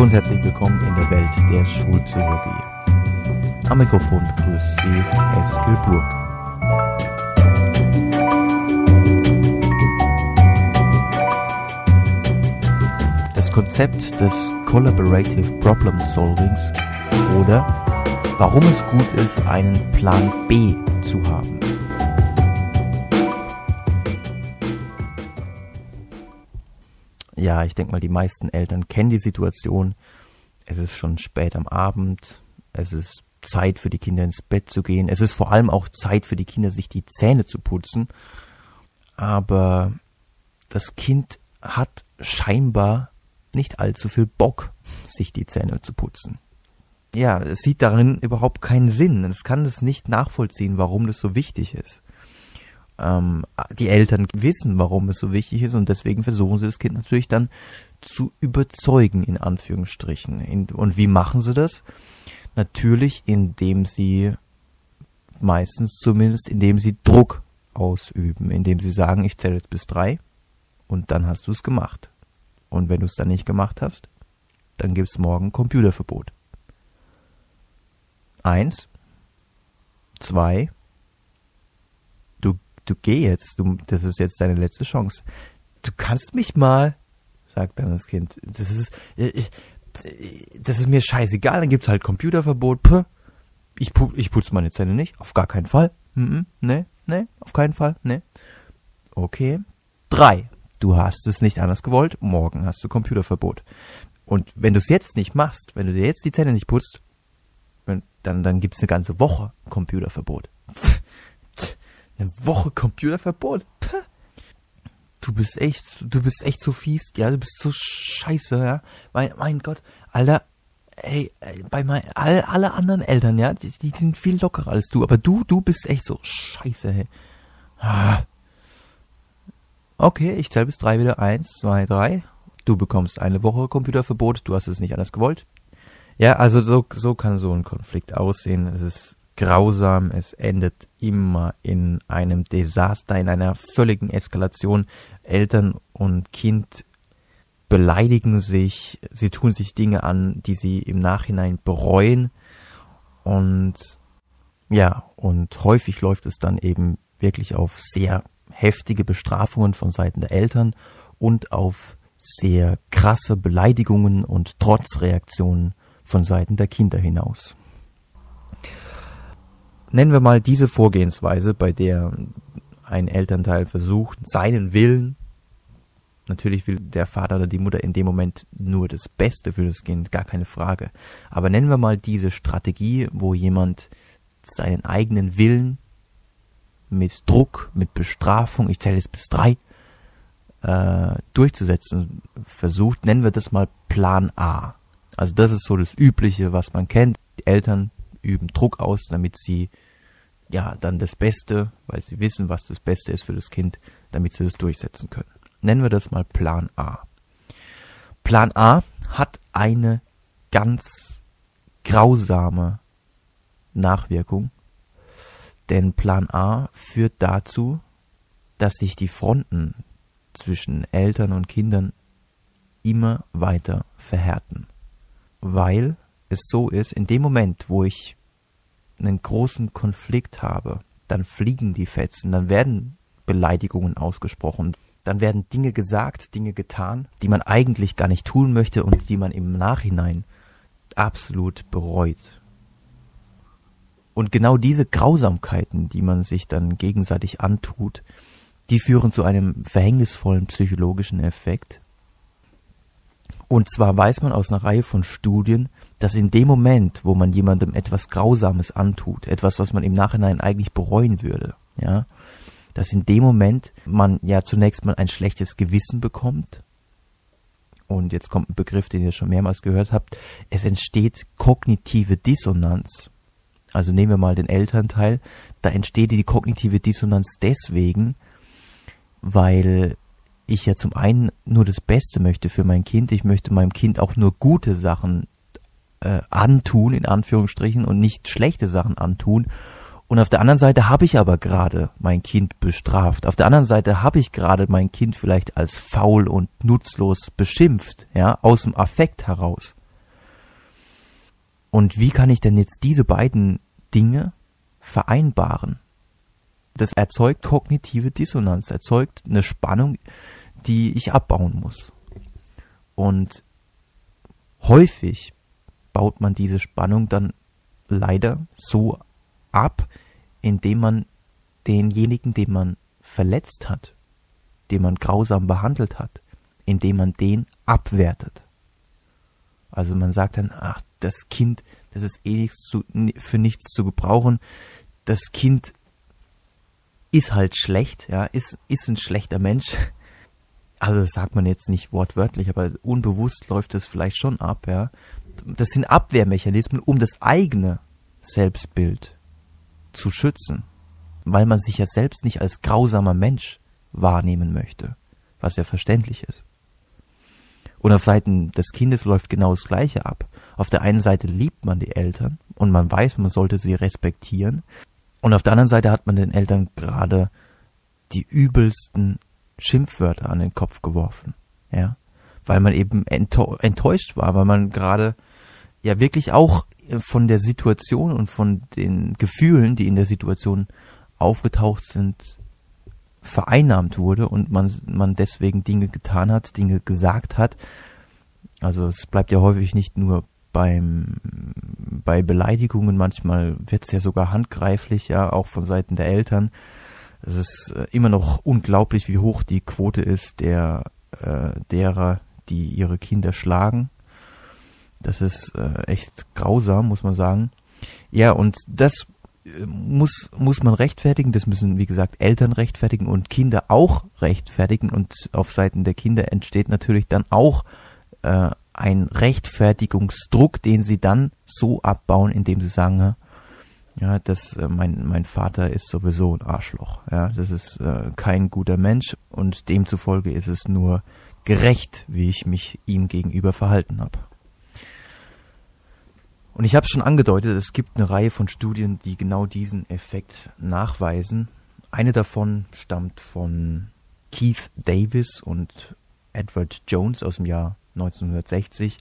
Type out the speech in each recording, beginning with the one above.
Hallo und herzlich willkommen in der Welt der Schulpsychologie. Am Mikrofon begrüßt Sie Eskil Burg. Das Konzept des Collaborative Problem Solvings oder warum es gut ist, einen Plan B zu haben. Ja, ich denke mal, die meisten Eltern kennen die Situation. Es ist schon spät am Abend. Es ist Zeit für die Kinder ins Bett zu gehen. Es ist vor allem auch Zeit für die Kinder, sich die Zähne zu putzen. Aber das Kind hat scheinbar nicht allzu viel Bock, sich die Zähne zu putzen. Ja, es sieht darin überhaupt keinen Sinn. Es kann es nicht nachvollziehen, warum das so wichtig ist ähm, die Eltern wissen, warum es so wichtig ist und deswegen versuchen sie das Kind natürlich dann zu überzeugen, in Anführungsstrichen. In, und wie machen sie das? Natürlich, indem sie, meistens zumindest, indem sie Druck ausüben, indem sie sagen, ich zähle jetzt bis drei und dann hast du es gemacht. Und wenn du es dann nicht gemacht hast, dann gibt es morgen Computerverbot. Eins, zwei, du geh jetzt, du, das ist jetzt deine letzte Chance. Du kannst mich mal, sagt dann das Kind. Das ist, ich, das ist mir scheißegal, dann gibt's halt Computerverbot. Puh. Ich, pu ich putze meine Zähne nicht, auf gar keinen Fall. Mm ne, ne, auf keinen Fall, ne. Okay. Drei. Du hast es nicht anders gewollt, morgen hast du Computerverbot. Und wenn du es jetzt nicht machst, wenn du dir jetzt die Zähne nicht putzt, dann, dann gibt's eine ganze Woche Computerverbot. Eine Woche Computerverbot. Puh. Du bist echt, du bist echt so fies, ja, du bist so scheiße, ja. Mein, mein Gott, Alter, ey, bei mein, all, alle anderen Eltern, ja, die, die sind viel lockerer als du, aber du, du bist echt so scheiße, hey. Ah. Okay, ich zähle bis drei wieder. Eins, zwei, drei. Du bekommst eine Woche Computerverbot, du hast es nicht anders gewollt. Ja, also so, so kann so ein Konflikt aussehen. Es ist grausam, es endet immer in einem Desaster, in einer völligen Eskalation. Eltern und Kind beleidigen sich, sie tun sich Dinge an, die sie im Nachhinein bereuen. Und ja, und häufig läuft es dann eben wirklich auf sehr heftige Bestrafungen von Seiten der Eltern und auf sehr krasse Beleidigungen und Trotzreaktionen von Seiten der Kinder hinaus nennen wir mal diese Vorgehensweise, bei der ein Elternteil versucht, seinen Willen, natürlich will der Vater oder die Mutter in dem Moment nur das Beste für das Kind, gar keine Frage. Aber nennen wir mal diese Strategie, wo jemand seinen eigenen Willen mit Druck, mit Bestrafung, ich zähle jetzt bis drei, äh, durchzusetzen versucht, nennen wir das mal Plan A. Also das ist so das Übliche, was man kennt. Die Eltern üben Druck aus, damit sie ja dann das Beste, weil sie wissen, was das Beste ist für das Kind, damit sie das durchsetzen können. Nennen wir das mal Plan A. Plan A hat eine ganz grausame Nachwirkung, denn Plan A führt dazu, dass sich die Fronten zwischen Eltern und Kindern immer weiter verhärten, weil es so ist, in dem Moment, wo ich einen großen Konflikt habe, dann fliegen die Fetzen, dann werden Beleidigungen ausgesprochen, dann werden Dinge gesagt, Dinge getan, die man eigentlich gar nicht tun möchte und die man im Nachhinein absolut bereut. Und genau diese Grausamkeiten, die man sich dann gegenseitig antut, die führen zu einem verhängnisvollen psychologischen Effekt, und zwar weiß man aus einer Reihe von Studien, dass in dem Moment, wo man jemandem etwas Grausames antut, etwas, was man im Nachhinein eigentlich bereuen würde, ja, dass in dem Moment man ja zunächst mal ein schlechtes Gewissen bekommt. Und jetzt kommt ein Begriff, den ihr schon mehrmals gehört habt. Es entsteht kognitive Dissonanz. Also nehmen wir mal den Elternteil. Da entsteht die kognitive Dissonanz deswegen, weil ich ja zum einen nur das Beste möchte für mein Kind. Ich möchte meinem Kind auch nur gute Sachen äh, antun, in Anführungsstrichen, und nicht schlechte Sachen antun. Und auf der anderen Seite habe ich aber gerade mein Kind bestraft. Auf der anderen Seite habe ich gerade mein Kind vielleicht als faul und nutzlos beschimpft, ja, aus dem Affekt heraus. Und wie kann ich denn jetzt diese beiden Dinge vereinbaren? Das erzeugt kognitive Dissonanz, erzeugt eine Spannung, die ich abbauen muss. Und häufig baut man diese Spannung dann leider so ab, indem man denjenigen, den man verletzt hat, den man grausam behandelt hat, indem man den abwertet. Also man sagt dann, ach, das Kind, das ist eh nichts zu, für nichts zu gebrauchen. Das Kind ist halt schlecht, ja, ist, ist ein schlechter Mensch. Also das sagt man jetzt nicht wortwörtlich, aber unbewusst läuft das vielleicht schon ab, ja. Das sind Abwehrmechanismen, um das eigene Selbstbild zu schützen, weil man sich ja selbst nicht als grausamer Mensch wahrnehmen möchte, was ja verständlich ist. Und auf Seiten des Kindes läuft genau das Gleiche ab. Auf der einen Seite liebt man die Eltern und man weiß, man sollte sie respektieren. Und auf der anderen Seite hat man den Eltern gerade die übelsten Schimpfwörter an den Kopf geworfen. Ja. Weil man eben enttäuscht war, weil man gerade ja wirklich auch von der Situation und von den Gefühlen, die in der Situation aufgetaucht sind, vereinnahmt wurde und man, man deswegen Dinge getan hat, Dinge gesagt hat. Also es bleibt ja häufig nicht nur beim, bei Beleidigungen, manchmal wird es ja sogar handgreiflich, ja, auch von Seiten der Eltern. Es ist äh, immer noch unglaublich, wie hoch die Quote ist der, äh, derer, die ihre Kinder schlagen. Das ist äh, echt grausam, muss man sagen. Ja, und das muss, muss man rechtfertigen, das müssen, wie gesagt, Eltern rechtfertigen und Kinder auch rechtfertigen und auf Seiten der Kinder entsteht natürlich dann auch äh, ein Rechtfertigungsdruck, den sie dann so abbauen, indem sie sagen, ja, dass äh, mein, mein Vater ist sowieso ein Arschloch, ja, das ist äh, kein guter Mensch und demzufolge ist es nur gerecht, wie ich mich ihm gegenüber verhalten habe. Und ich habe schon angedeutet, es gibt eine Reihe von Studien, die genau diesen Effekt nachweisen. Eine davon stammt von Keith Davis und Edward Jones aus dem Jahr 1960.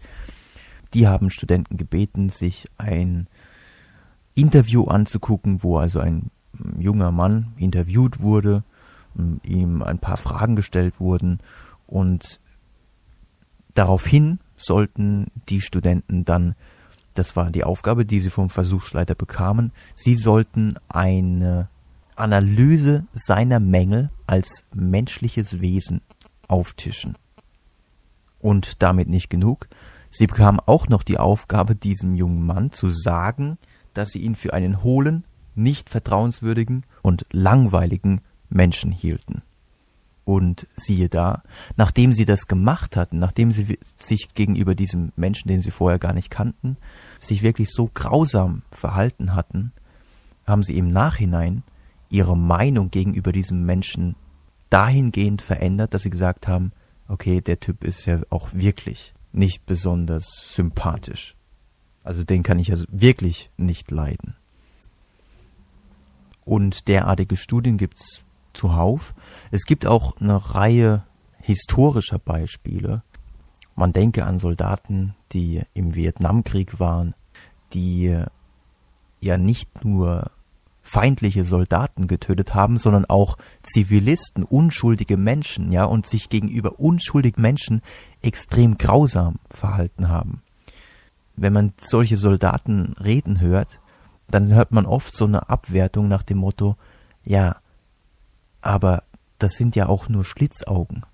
Die haben Studenten gebeten, sich ein Interview anzugucken, wo also ein junger Mann interviewt wurde, ihm ein paar Fragen gestellt wurden und daraufhin sollten die Studenten dann das war die Aufgabe, die sie vom Versuchsleiter bekamen. Sie sollten eine Analyse seiner Mängel als menschliches Wesen auftischen. Und damit nicht genug. Sie bekamen auch noch die Aufgabe, diesem jungen Mann zu sagen, dass sie ihn für einen hohlen, nicht vertrauenswürdigen und langweiligen Menschen hielten. Und siehe da, nachdem sie das gemacht hatten, nachdem sie sich gegenüber diesem Menschen, den sie vorher gar nicht kannten, sich wirklich so grausam verhalten hatten, haben sie im Nachhinein ihre Meinung gegenüber diesem Menschen dahingehend verändert, dass sie gesagt haben, okay, der Typ ist ja auch wirklich nicht besonders sympathisch. Also den kann ich also wirklich nicht leiden. Und derartige Studien gibt's zuhauf. Es gibt auch eine Reihe historischer Beispiele, man denke an Soldaten, die im Vietnamkrieg waren, die ja nicht nur feindliche Soldaten getötet haben, sondern auch Zivilisten, unschuldige Menschen, ja, und sich gegenüber unschuldigen Menschen extrem grausam verhalten haben. Wenn man solche Soldaten reden hört, dann hört man oft so eine Abwertung nach dem Motto, ja, aber das sind ja auch nur Schlitzaugen.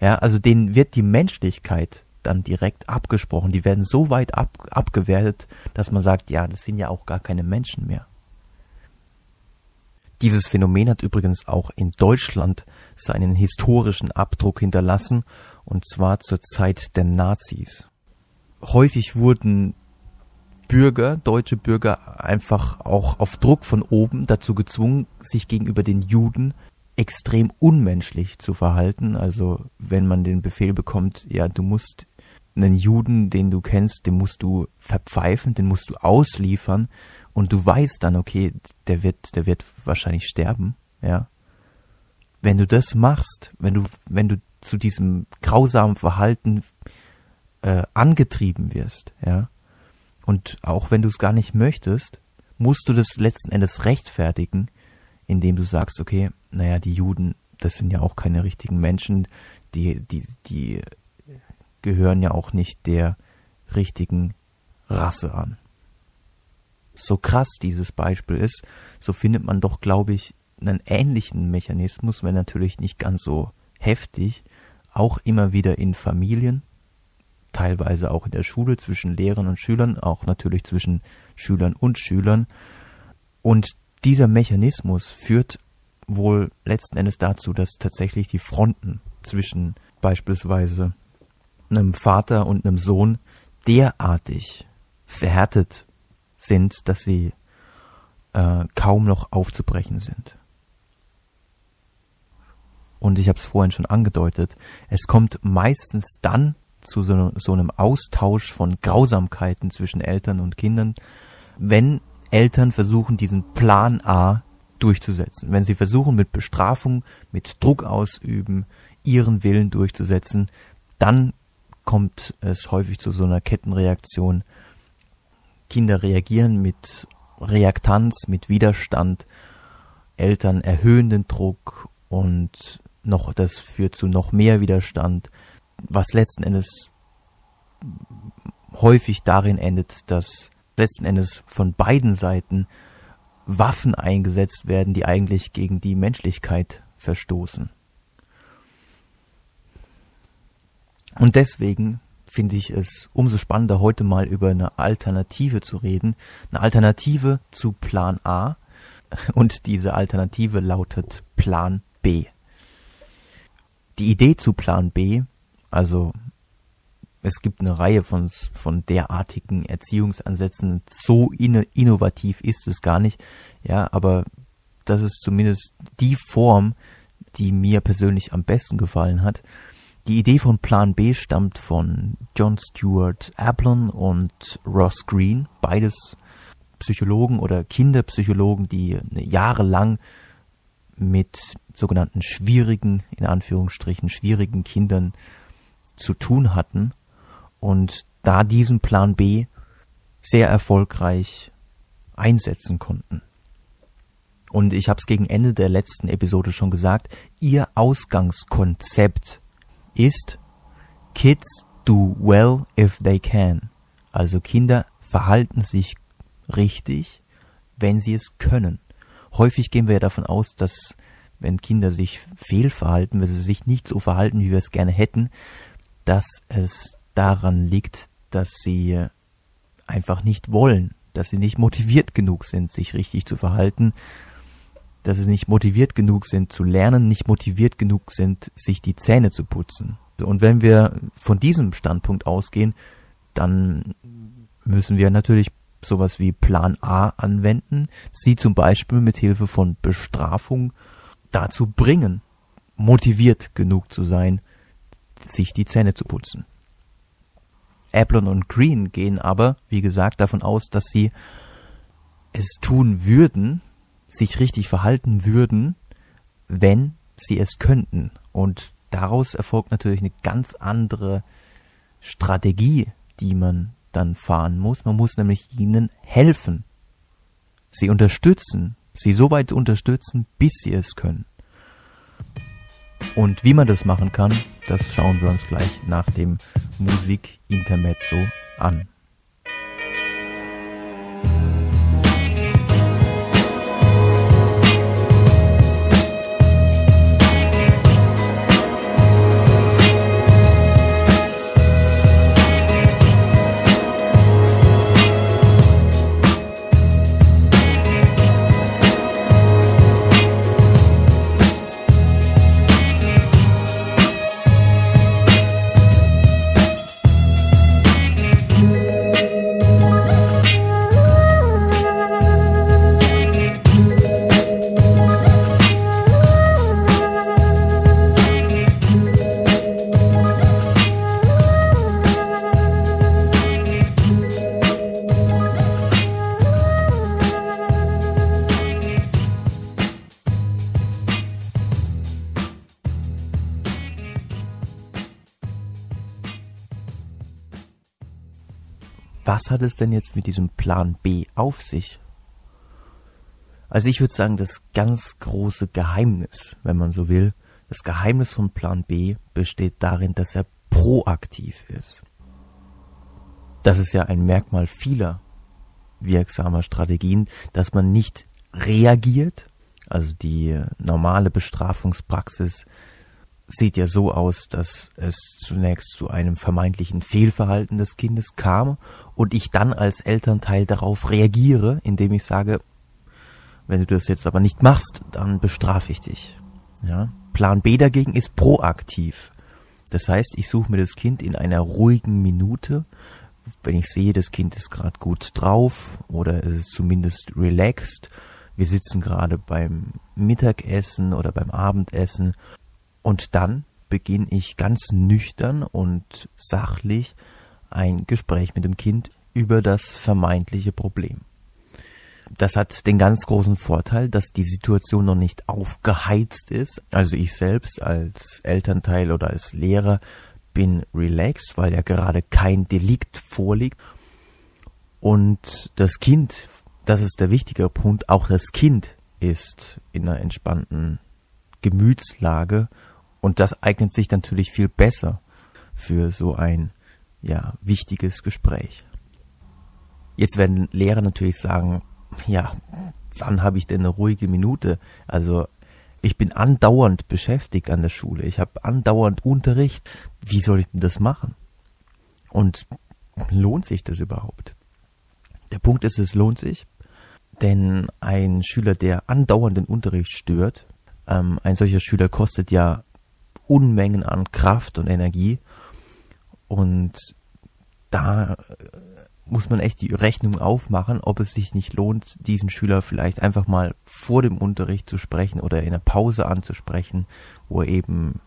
Ja, also denen wird die Menschlichkeit dann direkt abgesprochen. Die werden so weit ab, abgewertet, dass man sagt, ja, das sind ja auch gar keine Menschen mehr. Dieses Phänomen hat übrigens auch in Deutschland seinen historischen Abdruck hinterlassen, und zwar zur Zeit der Nazis. Häufig wurden Bürger, deutsche Bürger, einfach auch auf Druck von oben dazu gezwungen, sich gegenüber den Juden extrem unmenschlich zu verhalten. Also wenn man den Befehl bekommt, ja, du musst einen Juden, den du kennst, den musst du verpfeifen, den musst du ausliefern und du weißt dann, okay, der wird, der wird wahrscheinlich sterben, ja. Wenn du das machst, wenn du, wenn du zu diesem grausamen Verhalten äh, angetrieben wirst, ja, Und auch wenn du es gar nicht möchtest, musst du das letzten Endes rechtfertigen, indem du sagst, okay, naja, die Juden, das sind ja auch keine richtigen Menschen, die, die, die gehören ja auch nicht der richtigen Rasse an. So krass dieses Beispiel ist, so findet man doch, glaube ich, einen ähnlichen Mechanismus, wenn natürlich nicht ganz so heftig, auch immer wieder in Familien, teilweise auch in der Schule zwischen Lehrern und Schülern, auch natürlich zwischen Schülern und Schülern. Und dieser Mechanismus führt wohl letzten Endes dazu, dass tatsächlich die Fronten zwischen beispielsweise einem Vater und einem Sohn derartig verhärtet sind, dass sie äh, kaum noch aufzubrechen sind. Und ich habe es vorhin schon angedeutet, es kommt meistens dann zu so, so einem Austausch von Grausamkeiten zwischen Eltern und Kindern, wenn Eltern versuchen, diesen Plan A durchzusetzen. Wenn sie versuchen, mit Bestrafung, mit Druck ausüben, ihren Willen durchzusetzen, dann kommt es häufig zu so einer Kettenreaktion. Kinder reagieren mit Reaktanz, mit Widerstand. Eltern erhöhen den Druck und noch, das führt zu noch mehr Widerstand was letzten Endes häufig darin endet, dass letzten Endes von beiden Seiten Waffen eingesetzt werden, die eigentlich gegen die Menschlichkeit verstoßen. Und deswegen finde ich es umso spannender, heute mal über eine Alternative zu reden. Eine Alternative zu Plan A. Und diese Alternative lautet Plan B. Die Idee zu Plan B also es gibt eine Reihe von, von derartigen Erziehungsansätzen. So in, innovativ ist es gar nicht. Ja, aber das ist zumindest die Form, die mir persönlich am besten gefallen hat. Die Idee von Plan B stammt von John Stuart Ablon und Ross Green, beides Psychologen oder Kinderpsychologen, die jahrelang mit sogenannten schwierigen, in Anführungsstrichen schwierigen Kindern zu tun hatten und da diesen Plan B sehr erfolgreich einsetzen konnten. Und ich habe es gegen Ende der letzten Episode schon gesagt, ihr Ausgangskonzept ist Kids do well if they can. Also Kinder verhalten sich richtig, wenn sie es können. Häufig gehen wir ja davon aus, dass wenn Kinder sich fehlverhalten, wenn sie sich nicht so verhalten, wie wir es gerne hätten, dass es daran liegt, dass sie einfach nicht wollen, dass sie nicht motiviert genug sind, sich richtig zu verhalten, dass sie nicht motiviert genug sind zu lernen, nicht motiviert genug sind, sich die Zähne zu putzen. Und wenn wir von diesem Standpunkt ausgehen, dann müssen wir natürlich sowas wie Plan A anwenden, sie zum Beispiel mit Hilfe von Bestrafung dazu bringen, motiviert genug zu sein, sich die Zähne zu putzen. Applin und Green gehen aber, wie gesagt, davon aus, dass sie es tun würden, sich richtig verhalten würden, wenn sie es könnten. Und daraus erfolgt natürlich eine ganz andere Strategie, die man dann fahren muss. Man muss nämlich ihnen helfen, sie unterstützen, sie so weit unterstützen, bis sie es können. Und wie man das machen kann, das schauen wir uns gleich nach dem Musik-Intermezzo an. Hat es denn jetzt mit diesem Plan B auf sich? Also ich würde sagen, das ganz große Geheimnis, wenn man so will, das Geheimnis von Plan B besteht darin, dass er proaktiv ist. Das ist ja ein Merkmal vieler wirksamer Strategien, dass man nicht reagiert. Also die normale Bestrafungspraxis sieht ja so aus, dass es zunächst zu einem vermeintlichen Fehlverhalten des Kindes kam und ich dann als Elternteil darauf reagiere, indem ich sage, wenn du das jetzt aber nicht machst, dann bestrafe ich dich. Ja? Plan B dagegen ist proaktiv. Das heißt, ich suche mir das Kind in einer ruhigen Minute, wenn ich sehe, das Kind ist gerade gut drauf oder es ist zumindest relaxed. Wir sitzen gerade beim Mittagessen oder beim Abendessen und dann beginne ich ganz nüchtern und sachlich ein Gespräch mit dem Kind über das vermeintliche Problem. Das hat den ganz großen Vorteil, dass die Situation noch nicht aufgeheizt ist. Also ich selbst als Elternteil oder als Lehrer bin relaxed, weil ja gerade kein Delikt vorliegt. Und das Kind, das ist der wichtige Punkt, auch das Kind ist in einer entspannten Gemütslage und das eignet sich natürlich viel besser für so ein ja, wichtiges Gespräch. Jetzt werden Lehrer natürlich sagen, ja, wann habe ich denn eine ruhige Minute? Also ich bin andauernd beschäftigt an der Schule, ich habe andauernd Unterricht. Wie soll ich denn das machen? Und lohnt sich das überhaupt? Der Punkt ist, es lohnt sich, denn ein Schüler, der andauernd den Unterricht stört, ähm, ein solcher Schüler kostet ja Unmengen an Kraft und Energie. Und da äh, muss man echt die Rechnung aufmachen, ob es sich nicht lohnt, diesen Schüler vielleicht einfach mal vor dem Unterricht zu sprechen oder in der Pause anzusprechen, wo er eben,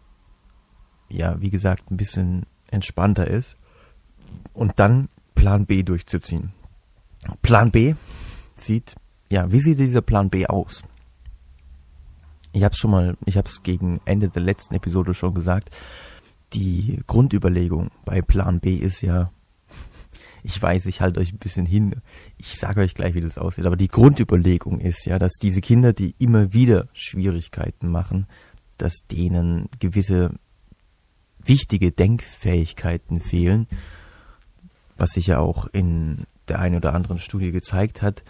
ja, wie gesagt, ein bisschen entspannter ist und dann Plan B durchzuziehen. Plan B sieht, ja, wie sieht dieser Plan B aus? Ich habe schon mal, ich habe es gegen Ende der letzten Episode schon gesagt, die Grundüberlegung bei Plan B ist ja, ich weiß, ich halte euch ein bisschen hin, ich sage euch gleich, wie das aussieht, aber die Grundüberlegung ist ja, dass diese Kinder, die immer wieder Schwierigkeiten machen, dass denen gewisse wichtige Denkfähigkeiten fehlen, was sich ja auch in der einen oder anderen Studie gezeigt hat,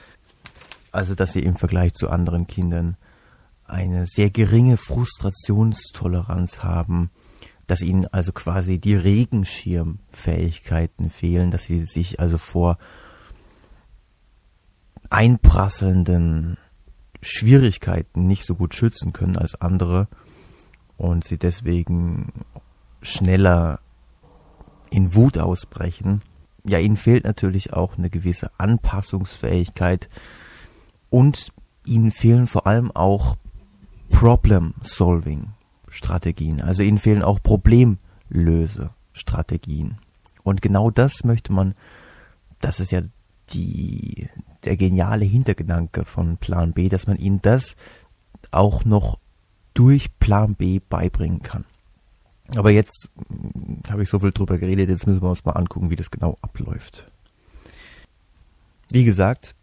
also dass sie im Vergleich zu anderen Kindern eine sehr geringe Frustrationstoleranz haben, dass ihnen also quasi die Regenschirmfähigkeiten fehlen, dass sie sich also vor einprasselnden Schwierigkeiten nicht so gut schützen können als andere und sie deswegen schneller in Wut ausbrechen. Ja, ihnen fehlt natürlich auch eine gewisse Anpassungsfähigkeit und ihnen fehlen vor allem auch Problem-Solving-Strategien. Also ihnen fehlen auch Problemlöse-Strategien. Und genau das möchte man, das ist ja die, der geniale Hintergedanke von Plan B, dass man ihnen das auch noch durch Plan B beibringen kann. Aber jetzt hm, habe ich so viel drüber geredet, jetzt müssen wir uns mal angucken, wie das genau abläuft. Wie gesagt,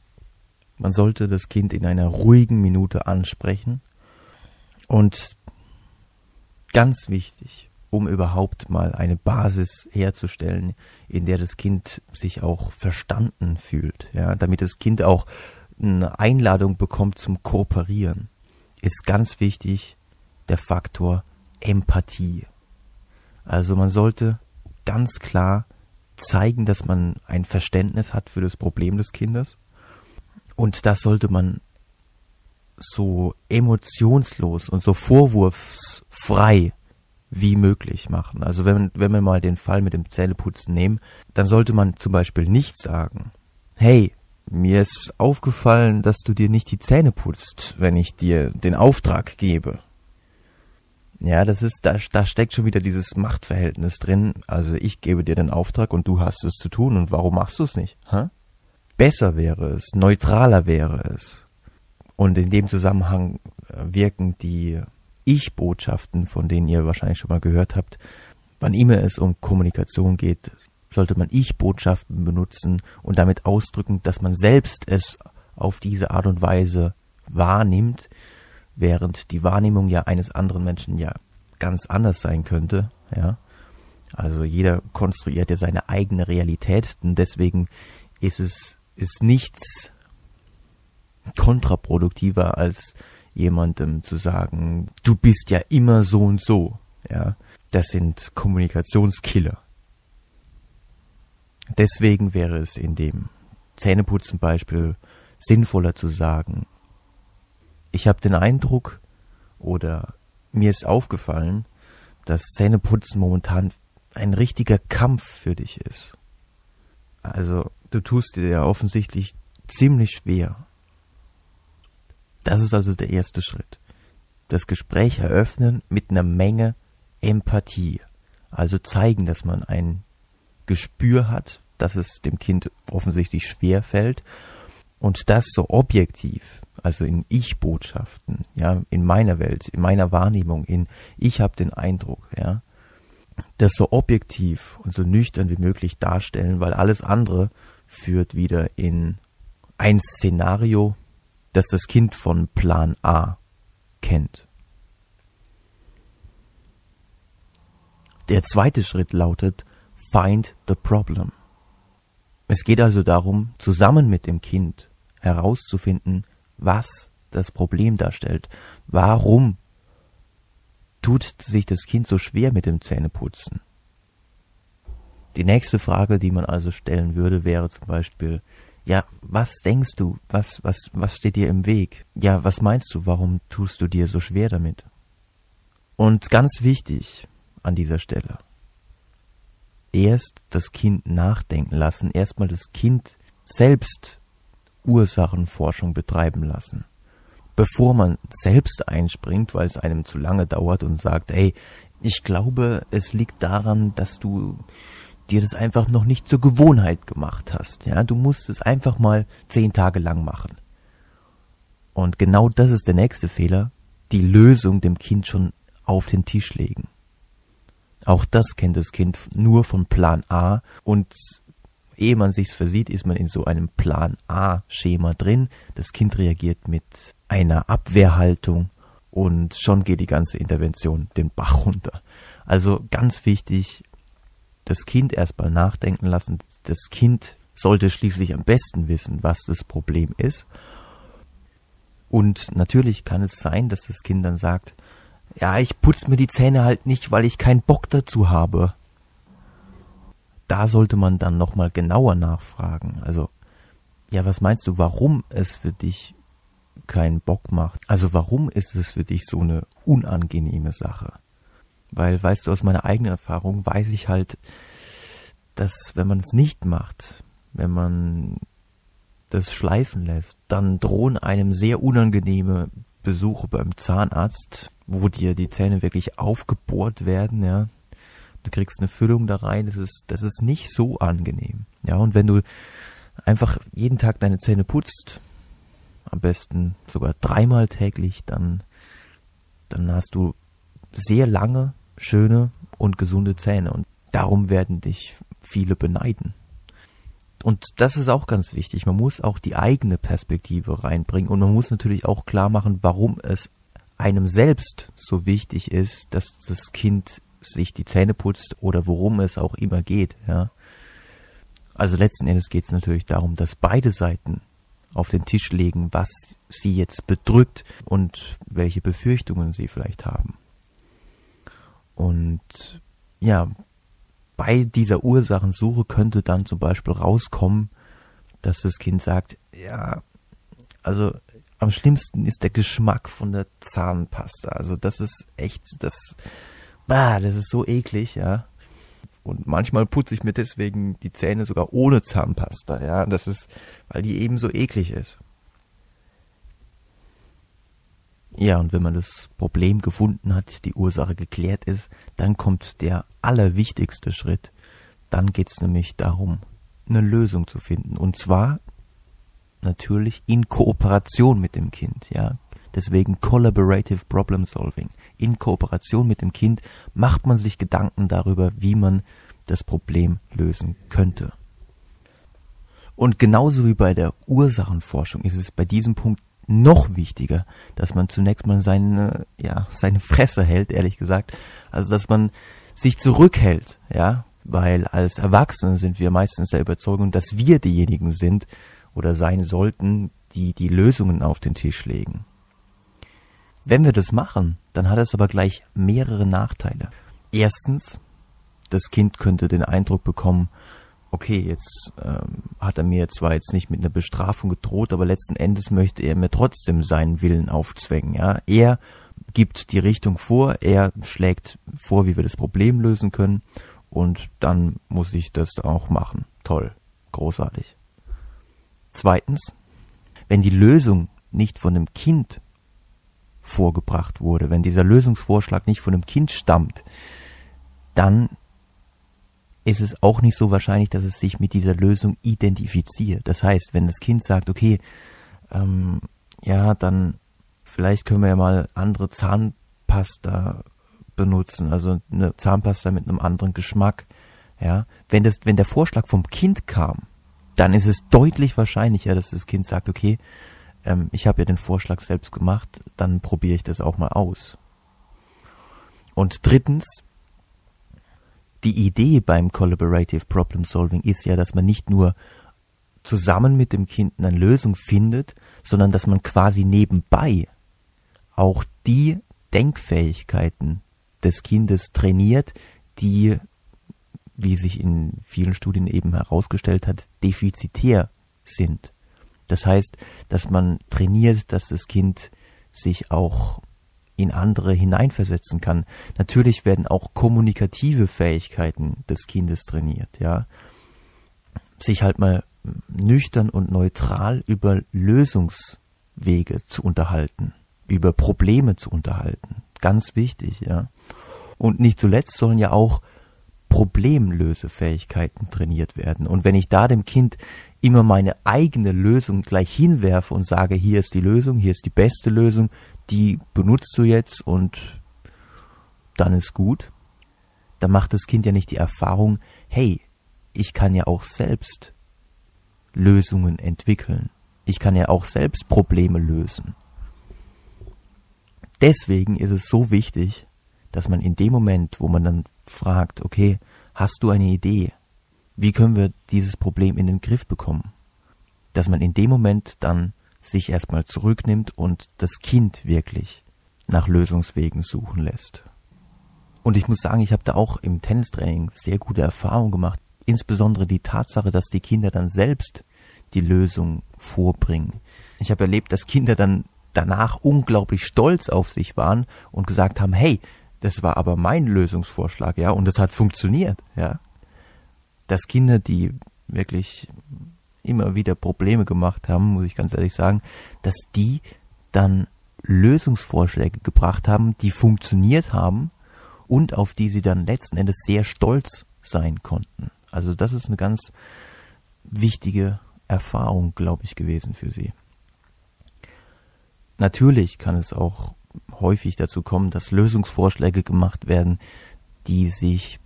man sollte das Kind in einer ruhigen Minute ansprechen und ganz wichtig, um überhaupt mal eine Basis herzustellen, in der das Kind sich auch verstanden fühlt, ja, damit das Kind auch eine Einladung bekommt zum Kooperieren, ist ganz wichtig der Faktor Empathie. Also man sollte ganz klar zeigen, dass man ein Verständnis hat für das Problem des Kindes. Und das sollte man so emotionslos und so vorwurfsfrei wie möglich machen. Also wenn, wenn wir mal den Fall mit dem Zähneputzen nehmen, dann sollte man zum Beispiel nicht sagen, hey, mir ist aufgefallen, dass du dir nicht die Zähne putzt, wenn ich dir den Auftrag gebe. Ja, das ist, da, da steckt schon wieder dieses Machtverhältnis drin. Also ich gebe dir den Auftrag und du hast es zu tun und warum machst du es nicht? Hä? Besser wäre es, neutraler wäre es. Und in dem Zusammenhang äh, wirken die Ich-Botschaften, von denen ihr wahrscheinlich schon mal gehört habt, wann immer es um Kommunikation geht, sollte man Ich-Botschaften benutzen und damit ausdrücken, dass man selbst es auf diese Art und Weise wahrnimmt, während die Wahrnehmung ja eines anderen Menschen ja ganz anders sein könnte, ja. Also jeder konstruiert ja seine eigene Realität und deswegen ist es ist nichts kontraproduktiver als jemandem zu sagen, du bist ja immer so und so, ja. Das sind Kommunikationskiller. Deswegen wäre es in dem Zähneputzen Beispiel sinnvoller zu sagen, ich habe den Eindruck oder mir ist aufgefallen, dass Zähneputzen momentan ein richtiger Kampf für dich ist. Also du tust dir ja offensichtlich ziemlich schwer. Das ist also der erste Schritt. Das Gespräch eröffnen mit einer Menge Empathie. Also zeigen, dass man ein Gespür hat, dass es dem Kind offensichtlich schwer fällt und das so objektiv, also in Ich-Botschaften, ja, in meiner Welt, in meiner Wahrnehmung, in ich habe den Eindruck, ja, das so objektiv und so nüchtern wie möglich darstellen, weil alles andere führt wieder in ein Szenario, das das Kind von Plan A kennt. Der zweite Schritt lautet Find the Problem. Es geht also darum, zusammen mit dem Kind herauszufinden, was das Problem darstellt. Warum tut sich das Kind so schwer mit dem Zähneputzen? Die nächste Frage, die man also stellen würde, wäre zum Beispiel, ja, was denkst du? Was, was, was steht dir im Weg? Ja, was meinst du? Warum tust du dir so schwer damit? Und ganz wichtig an dieser Stelle, erst das Kind nachdenken lassen, erstmal das Kind selbst Ursachenforschung betreiben lassen. Bevor man selbst einspringt, weil es einem zu lange dauert und sagt, ey, ich glaube, es liegt daran, dass du dir das einfach noch nicht zur Gewohnheit gemacht hast. Ja, du musst es einfach mal zehn Tage lang machen. Und genau das ist der nächste Fehler, die Lösung dem Kind schon auf den Tisch legen. Auch das kennt das Kind nur von Plan A und ehe man sich's versieht, ist man in so einem Plan A-Schema drin. Das Kind reagiert mit einer Abwehrhaltung und schon geht die ganze Intervention den Bach runter. Also ganz wichtig, das Kind erstmal nachdenken lassen. Das Kind sollte schließlich am besten wissen, was das Problem ist. Und natürlich kann es sein, dass das Kind dann sagt, ja, ich putze mir die Zähne halt nicht, weil ich keinen Bock dazu habe da sollte man dann nochmal genauer nachfragen. Also, ja, was meinst du, warum es für dich keinen Bock macht? Also, warum ist es für dich so eine unangenehme Sache? Weil, weißt du, aus meiner eigenen Erfahrung weiß ich halt, dass wenn man es nicht macht, wenn man das schleifen lässt, dann drohen einem sehr unangenehme Besuche beim Zahnarzt, wo dir die Zähne wirklich aufgebohrt werden, ja, du kriegst eine Füllung da rein, das ist, das ist nicht so angenehm. Ja, und wenn du einfach jeden Tag deine Zähne putzt, am besten sogar dreimal täglich, dann, dann hast du sehr lange, schöne und gesunde Zähne und darum werden dich viele beneiden. Und das ist auch ganz wichtig. Man muss auch die eigene Perspektive reinbringen und man muss natürlich auch klar machen, warum es einem selbst so wichtig ist, dass das Kind sich die Zähne putzt oder worum es auch immer geht, ja. Also letzten Endes geht es natürlich darum, dass beide Seiten auf den Tisch legen, was sie jetzt bedrückt und welche Befürchtungen sie vielleicht haben. Und ja, bei dieser Ursachensuche könnte dann zum Beispiel rauskommen, dass das Kind sagt, ja, also am schlimmsten ist der Geschmack von der Zahnpasta. Also das ist echt, das bah, das ist so eklig, ja. Und manchmal putze ich mir deswegen die Zähne sogar ohne Zahnpasta, ja. Das ist, weil die eben so eklig ist. Ja, und wenn man das Problem gefunden hat, die Ursache geklärt ist, dann kommt der allerwichtigste Schritt. Dann geht's nämlich darum, eine Lösung zu finden. Und zwar natürlich in Kooperation mit dem Kind, ja. Deswegen Collaborative Problem Solving. In Kooperation mit dem Kind macht man sich Gedanken darüber, wie man das Problem lösen könnte. Und genauso wie bei der Ursachenforschung ist es bei diesem Punkt noch wichtiger, dass man zunächst mal seine, ja, seine Fresse hält, ehrlich gesagt. Also, dass man sich zurückhält, ja, weil als Erwachsene sind wir meistens der Überzeugung, dass wir diejenigen sind oder sein sollten, die die Lösungen auf den Tisch legen. Wenn wir das machen, dann hat es aber gleich mehrere Nachteile. Erstens, das Kind könnte den Eindruck bekommen, okay, jetzt ähm, hat er mir zwar jetzt nicht mit einer Bestrafung gedroht, aber letzten Endes möchte er mir trotzdem seinen Willen aufzwängen. Ja, er gibt die Richtung vor, er schlägt vor, wie wir das Problem lösen können, und dann muss ich das auch machen. Toll, großartig. Zweitens, wenn die Lösung nicht von einem Kind vorgebracht wurde, wenn dieser Lösungsvorschlag nicht von einem Kind stammt, dann ist es auch nicht so wahrscheinlich, dass es sich mit dieser Lösung identifiziert. Das heißt, wenn das Kind sagt, okay, ähm, ja, dann vielleicht können wir ja mal andere Zahnpasta benutzen, also eine Zahnpasta mit einem anderen Geschmack. Ja, wenn das, wenn der Vorschlag vom Kind kam, dann ist es deutlich wahrscheinlicher, dass das Kind sagt, okay, ähm, ich habe ja den Vorschlag selbst gemacht, dann probiere ich das auch mal aus. Und drittens, die Idee beim Collaborative Problem Solving ist ja, dass man nicht nur zusammen mit dem Kind eine Lösung findet, sondern dass man quasi nebenbei auch die Denkfähigkeiten des Kindes trainiert, die, wie sich in vielen Studien eben herausgestellt hat, defizitär sind. Das heißt, dass man trainiert, dass das Kind sich auch in andere hineinversetzen kann. Natürlich werden auch kommunikative Fähigkeiten des Kindes trainiert, ja. Sich halt mal nüchtern und neutral über Lösungswege zu unterhalten, über Probleme zu unterhalten. Ganz wichtig, ja. Und nicht zuletzt sollen ja auch Problemlösefähigkeiten trainiert werden. Und wenn ich da dem Kind immer meine eigene Lösung gleich hinwerfe und sage, hier ist die Lösung, hier ist die beste Lösung, die benutzt du jetzt und dann ist gut, dann macht das Kind ja nicht die Erfahrung, hey, ich kann ja auch selbst Lösungen entwickeln. Ich kann ja auch selbst Probleme lösen. Deswegen ist es so wichtig, dass man in dem Moment, wo man dann fragt, okay, hast du eine Idee? Wie können wir dieses Problem in den Griff bekommen? Dass man in dem Moment dann sich erstmal zurücknimmt und das Kind wirklich nach Lösungswegen suchen lässt. Und ich muss sagen, ich habe da auch im Tennistraining sehr gute Erfahrungen gemacht. Insbesondere die Tatsache, dass die Kinder dann selbst die Lösung vorbringen. Ich habe erlebt, dass Kinder dann danach unglaublich stolz auf sich waren und gesagt haben, hey, das war aber mein Lösungsvorschlag, ja, und das hat funktioniert, ja. Dass Kinder, die wirklich immer wieder Probleme gemacht haben, muss ich ganz ehrlich sagen, dass die dann Lösungsvorschläge gebracht haben, die funktioniert haben und auf die sie dann letzten Endes sehr stolz sein konnten. Also das ist eine ganz wichtige Erfahrung, glaube ich, gewesen für sie. Natürlich kann es auch häufig dazu kommen, dass Lösungsvorschläge gemacht werden, die sich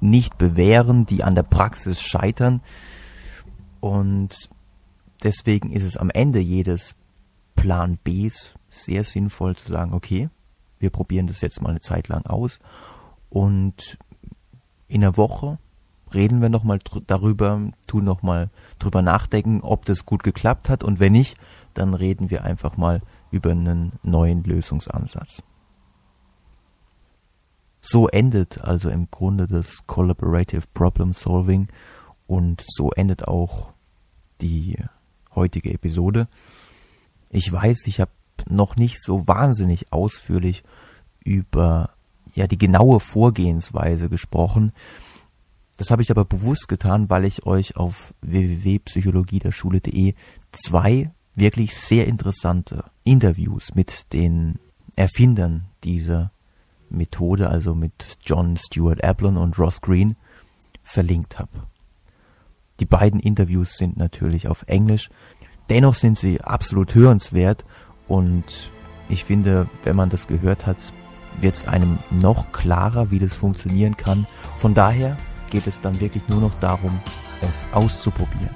nicht bewähren, die an der Praxis scheitern. Und deswegen ist es am Ende jedes Plan Bs sehr sinnvoll zu sagen, okay, wir probieren das jetzt mal eine Zeit lang aus und in der Woche reden wir nochmal darüber, tun nochmal drüber nachdenken, ob das gut geklappt hat und wenn nicht, dann reden wir einfach mal über einen neuen Lösungsansatz. So endet also im Grunde das Collaborative Problem Solving und so endet auch die heutige Episode. Ich weiß, ich habe noch nicht so wahnsinnig ausführlich über ja die genaue Vorgehensweise gesprochen. Das habe ich aber bewusst getan, weil ich euch auf www.psychologiederschule.de zwei wirklich sehr interessante Interviews mit den Erfindern dieser Methode, also mit John Stuart Ablon und Ross Green, verlinkt habe. Die beiden Interviews sind natürlich auf Englisch. Dennoch sind sie absolut hörenswert und ich finde, wenn man das gehört hat, wird es einem noch klarer, wie das funktionieren kann. Von daher geht es dann wirklich nur noch darum, es auszuprobieren.